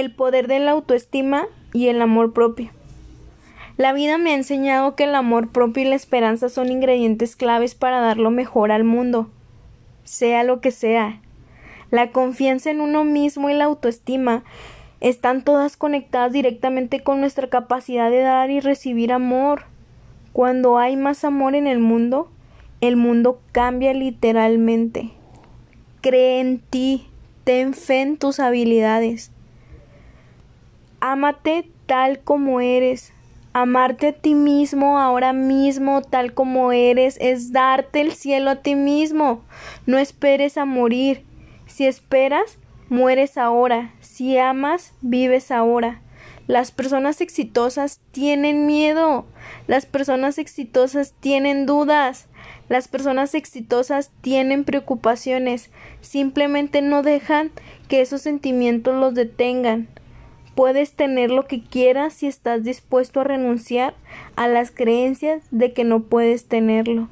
el poder de la autoestima y el amor propio. La vida me ha enseñado que el amor propio y la esperanza son ingredientes claves para dar lo mejor al mundo, sea lo que sea. La confianza en uno mismo y la autoestima están todas conectadas directamente con nuestra capacidad de dar y recibir amor. Cuando hay más amor en el mundo, el mundo cambia literalmente. Cree en ti, ten fe en tus habilidades. Ámate tal como eres. Amarte a ti mismo ahora mismo tal como eres es darte el cielo a ti mismo. No esperes a morir. Si esperas, mueres ahora. Si amas, vives ahora. Las personas exitosas tienen miedo. Las personas exitosas tienen dudas. Las personas exitosas tienen preocupaciones. Simplemente no dejan que esos sentimientos los detengan. Puedes tener lo que quieras si estás dispuesto a renunciar a las creencias de que no puedes tenerlo.